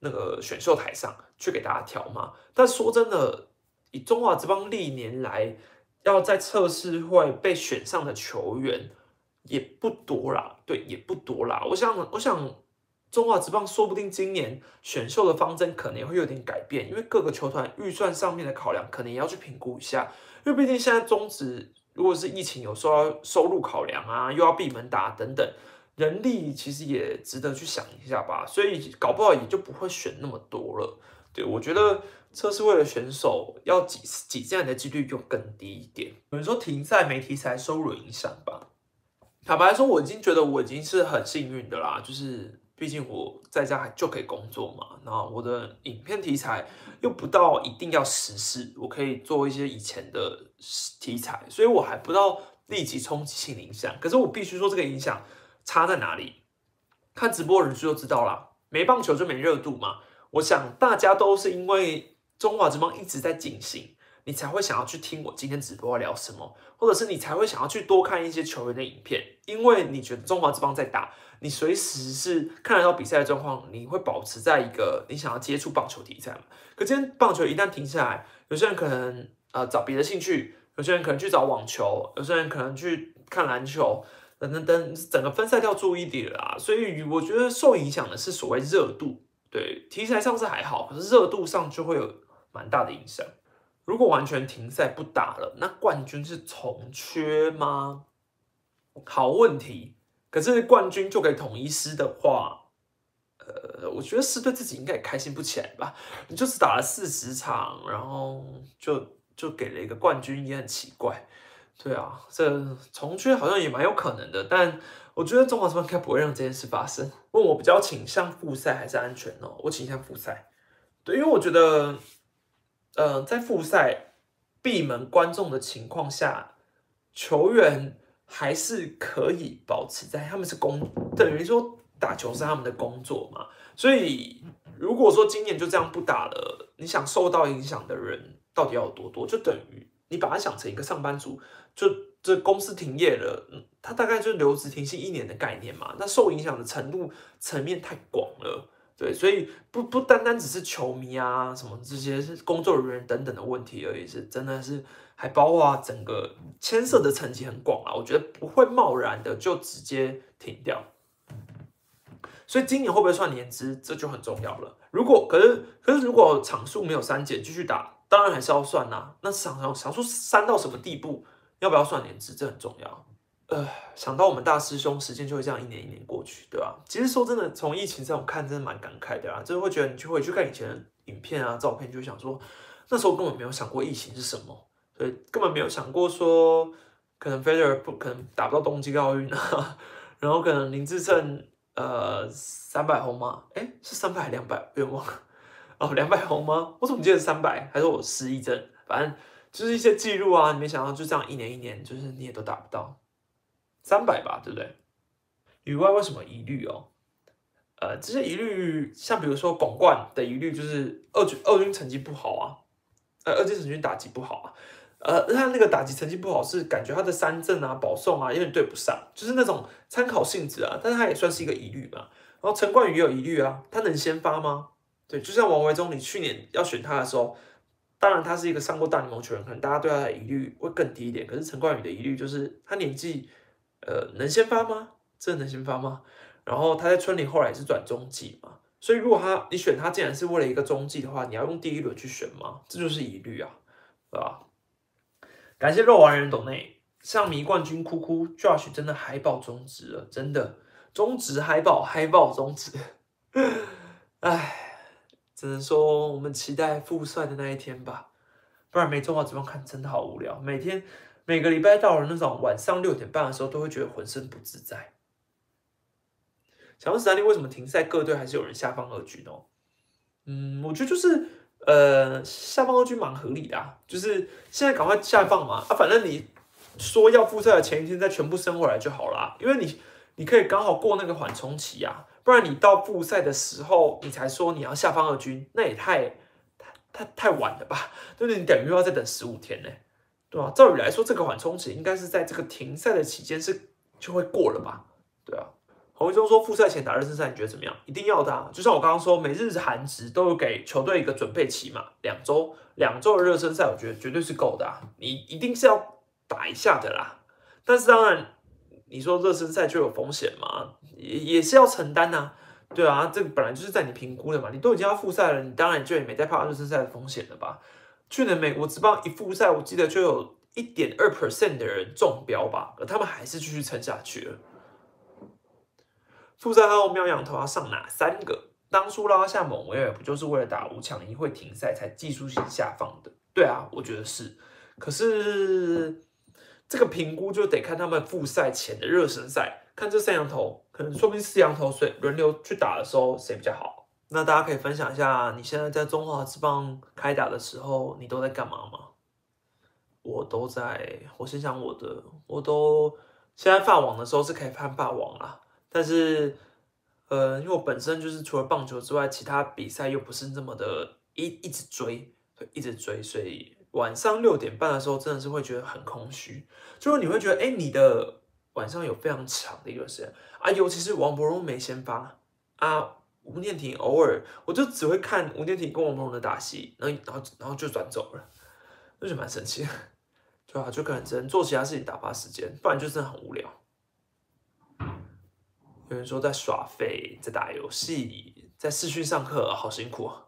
那个选秀台上去给大家挑嘛。但说真的。以中华职棒历年来要在测试会被选上的球员也不多啦，对，也不多啦。我想，我想中华职棒说不定今年选秀的方针可能会有点改变，因为各个球团预算上面的考量可能也要去评估一下。因为毕竟现在中职如果是疫情有受到收入考量啊，又要闭门打等等，人力其实也值得去想一下吧。所以搞不好也就不会选那么多了。对我觉得。测试位的选手要挤挤进来的几率就更低一点。有人说停赛没题材，收入影响吧。坦白说，我已经觉得我已经是很幸运的啦，就是毕竟我在家就可以工作嘛。然后我的影片题材又不到一定要实事，我可以做一些以前的题材，所以我还不到立即冲击性影响。可是我必须说，这个影响差在哪里？看直播人数就知道啦。没棒球就没热度嘛。我想大家都是因为。中华之邦一直在进行，你才会想要去听我今天直播要聊什么，或者是你才会想要去多看一些球员的影片，因为你觉得中华之邦在打，你随时是看得到比赛的状况，你会保持在一个你想要接触棒球题材嘛？可今天棒球一旦停下来，有些人可能呃找别的兴趣，有些人可能去找网球，有些人可能去看篮球，等等等，整个分散掉注意力了啊！所以我觉得受影响的是所谓热度，对题材上是还好，可是热度上就会有。蛮大的影响。如果完全停赛不打了，那冠军是重缺吗？好问题。可是冠军就给统一师的话，呃，我觉得师队自己应该也开心不起来吧。你就是打了四十场，然后就就给了一个冠军，也很奇怪。对啊，这重缺好像也蛮有可能的，但我觉得中华职棒应该不会让这件事发生。问我比较倾向复赛还是安全哦？我倾向复赛。对，因为我觉得。呃，在复赛闭门观众的情况下，球员还是可以保持在，他们是工，等于说打球是他们的工作嘛。所以如果说今年就这样不打了，你想受到影响的人到底要有多多？就等于你把它想成一个上班族，就这公司停业了，他大概就留职停薪一年的概念嘛。那受影响的程度层面太广了。对，所以不不单单只是球迷啊，什么这些是工作人员等等的问题而已，是真的是还包括整个牵涉的层级很广啊。我觉得不会贸然的就直接停掉，所以今年会不会算年资，这就很重要了。如果可是可是如果场数没有删减，继续打，当然还是要算呐。那场场场数删到什么地步，要不要算年资，这很重要。呃，想到我们大师兄，时间就会这样一年一年过去，对吧？其实说真的，从疫情上我看，真的蛮感慨的啊。就是会觉得你就会去看以前的影片啊、照片，就想说那时候根本没有想过疫情是什么，所以根本没有想过说可能 Federer 不可能打不到东京奥运啊，然后可能林志胜呃三百红吗？哎，是三百还两百？别忘了哦，两百红吗？我怎么记得三百？还是我失忆症？反正就是一些记录啊，你没想到就这样一年一年，就是你也都达不到。三百吧，对不对？以外为什么疑虑哦？呃，这些疑虑，像比如说广冠的疑虑，就是二军二军成绩不好啊，呃，二军成绩打击不好啊，呃，他那个打击成绩不好是感觉他的三振啊、保送啊有点对不上，就是那种参考性质啊，但是他也算是一个疑虑嘛。然后陈冠宇也有疑虑啊，他能先发吗？对，就像王维忠，你去年要选他的时候，当然他是一个上过大联盟球员，可能大家对他的疑虑会更低一点。可是陈冠宇的疑虑就是他年纪。呃，能先发吗？真的能先发吗？然后他在村里后来也是转中继嘛，所以如果他你选他，竟然是为了一个中继的话，你要用第一轮去选吗？这就是疑虑啊，对吧？感谢肉丸人懂内，像迷冠军哭哭，Josh 真的嗨爆中职了，真的中职嗨爆嗨爆中职，唉，只能说我们期待复赛的那一天吧，不然没中华职棒看真的好无聊，每天。每个礼拜到了那种晚上六点半的时候，都会觉得浑身不自在。想问史丹利，为什么停赛各队还是有人下放二局呢？嗯，我觉得就是呃，下放二军蛮合理的啊，就是现在赶快下放嘛，啊，反正你说要复赛的前一天再全部升回来就好了，因为你你可以刚好过那个缓冲期啊，不然你到复赛的时候你才说你要下放二军，那也太太太太晚了吧？对不对？你等于要再等十五天呢，对吧？照理来说，这个缓冲期应该是在这个停赛的期间是就会过了吧？对啊。洪一中说：“复赛前打热身赛，你觉得怎么样？一定要的啊，就像我刚刚说，每日韩职都有给球队一个准备期嘛，两周，两周的热身赛，我觉得绝对是够的。啊你一定是要打一下的啦。但是当然，你说热身赛就有风险嘛，也也是要承担呐。对啊，这个本来就是在你评估的嘛。你都已经要复赛了，你当然就也没在怕热身赛的风险了吧？去年美国职棒一复赛，我记得就有一点二 percent 的人中标吧，而他们还是继续撑下去了。”复赛后，喵羊头要上哪三个？当初拉下蒙威尔，不就是为了打五强一会停赛才技术性下放的？对啊，我觉得是。可是这个评估就得看他们复赛前的热身赛，看这三羊头，可能说不定四羊头谁轮流去打的时候谁比较好。那大家可以分享一下，你现在在中华之棒开打的时候，你都在干嘛吗？我都在，我先想我的，我都现在发网的时候是可以看发网啊。但是，呃，因为我本身就是除了棒球之外，其他比赛又不是那么的一一直追，一直追，所以晚上六点半的时候真的是会觉得很空虚，就是你会觉得，哎，你的晚上有非常长的一段时间啊，尤其是王柏荣没先发啊，吴念婷偶尔我就只会看吴念婷跟王柏荣的打戏，然后然后然后就转走了，那就蛮神奇的，对啊，就可能只能做其他事情打发时间，不然就真的很无聊。有人说在耍废，在打游戏，在视讯上课，好辛苦啊。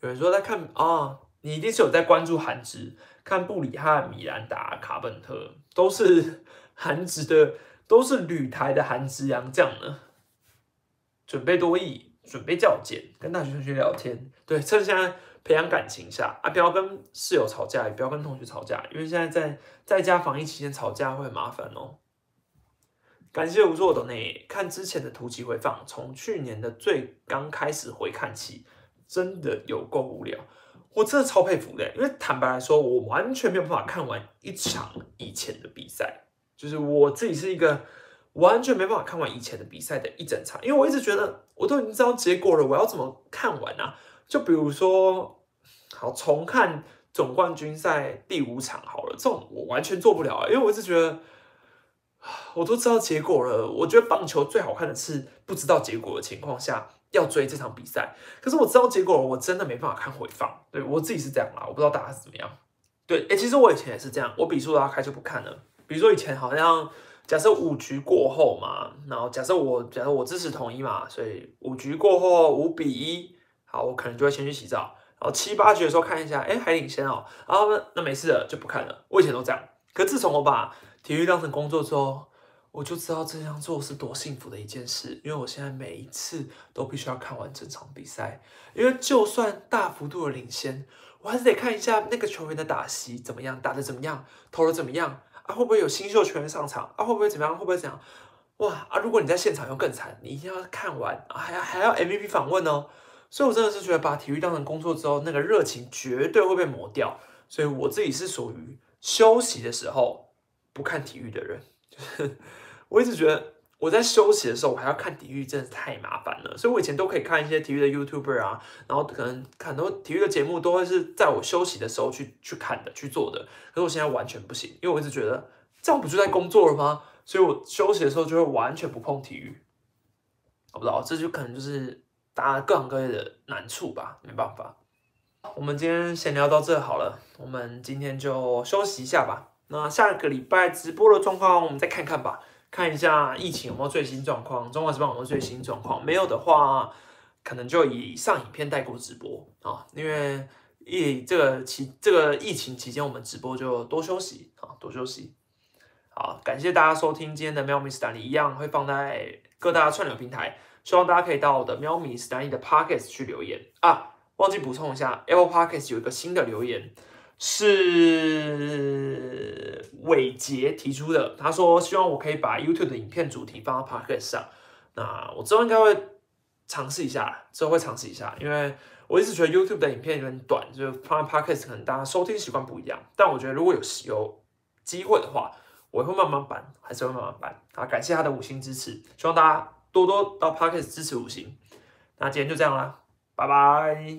有人说在看啊，你一定是有在关注韩职，看布里汉、米兰达、卡本特，都是韩职的，都是旅台的韩职洋将呢。准备多益，准备较简，跟大学同学聊天，对，趁现在培养感情下啊，不要跟室友吵架，也不要跟同学吵架，因为现在在在家防疫期间吵架会很麻烦哦。感谢无作的内看之前的图集回放，从去年的最刚开始回看起，真的有够无聊。我真的超佩服的，因为坦白来说，我完全没有办法看完一场以前的比赛，就是我自己是一个完全没办法看完以前的比赛的一整场，因为我一直觉得我都已经知道结果了，我要怎么看完啊？就比如说，好重看总冠军赛第五场好了，这种我完全做不了，因为我一直觉得。我都知道结果了。我觉得棒球最好看的是不知道结果的情况下要追这场比赛。可是我知道结果了，我真的没办法看回放。对我自己是这样啦，我不知道大家是怎么样。对，哎，其实我以前也是这样，我比数拉开就不看了。比如说以前好像假设五局过后嘛，然后假设我假设我支持统一嘛，所以五局过后五比一，好，我可能就会先去洗澡。然后七八局的时候看一下，哎，还领先哦，然后那没事了就不看了。我以前都这样。可自从我把体育当成工作之后，我就知道这样做是多幸福的一件事，因为我现在每一次都必须要看完整场比赛，因为就算大幅度的领先，我还是得看一下那个球员的打席怎么样，打的怎么样，投的怎么样啊？会不会有新秀全员上场啊？会不会怎么样？会不会怎样？哇啊！如果你在现场又更惨，你一定要看完啊，还要还要 MVP 访问哦。所以我真的是觉得把体育当成工作之后，那个热情绝对会被磨掉。所以我自己是属于休息的时候不看体育的人。就是我一直觉得我在休息的时候，我还要看体育，真的太麻烦了。所以我以前都可以看一些体育的 YouTuber 啊，然后可能很多体育的节目都会是在我休息的时候去去看的、去做的。可是我现在完全不行，因为我一直觉得这样不就在工作了吗？所以我休息的时候就会完全不碰体育。我不知道，这就可能就是大家各行各业的难处吧，没办法。我们今天闲聊到这好了，我们今天就休息一下吧。那下个礼拜直播的状况，我们再看看吧，看一下疫情有没有最新状况，中华时报有没有最新状况，没有的话，可能就以上影片带过直播啊，因为疫这个期这个疫情期间，我们直播就多休息啊，多休息。好，感谢大家收听今天的喵咪斯坦利，一样会放在各大串流平台，希望大家可以到我的喵咪斯坦利的 Pockets 去留言啊，忘记补充一下，Apple Pockets 有一个新的留言。是伟杰提出的，他说希望我可以把 YouTube 的影片主题放到 Podcast 上。那我之后应该会尝试一下，之后会尝试一下，因为我一直觉得 YouTube 的影片有点短，就是放在 Podcast 可能大家收听习惯不一样。但我觉得如果有有机会的话，我会慢慢搬，还是会慢慢搬。啊，感谢他的五星支持，希望大家多多到 Podcast 支持五星。那今天就这样啦，拜拜。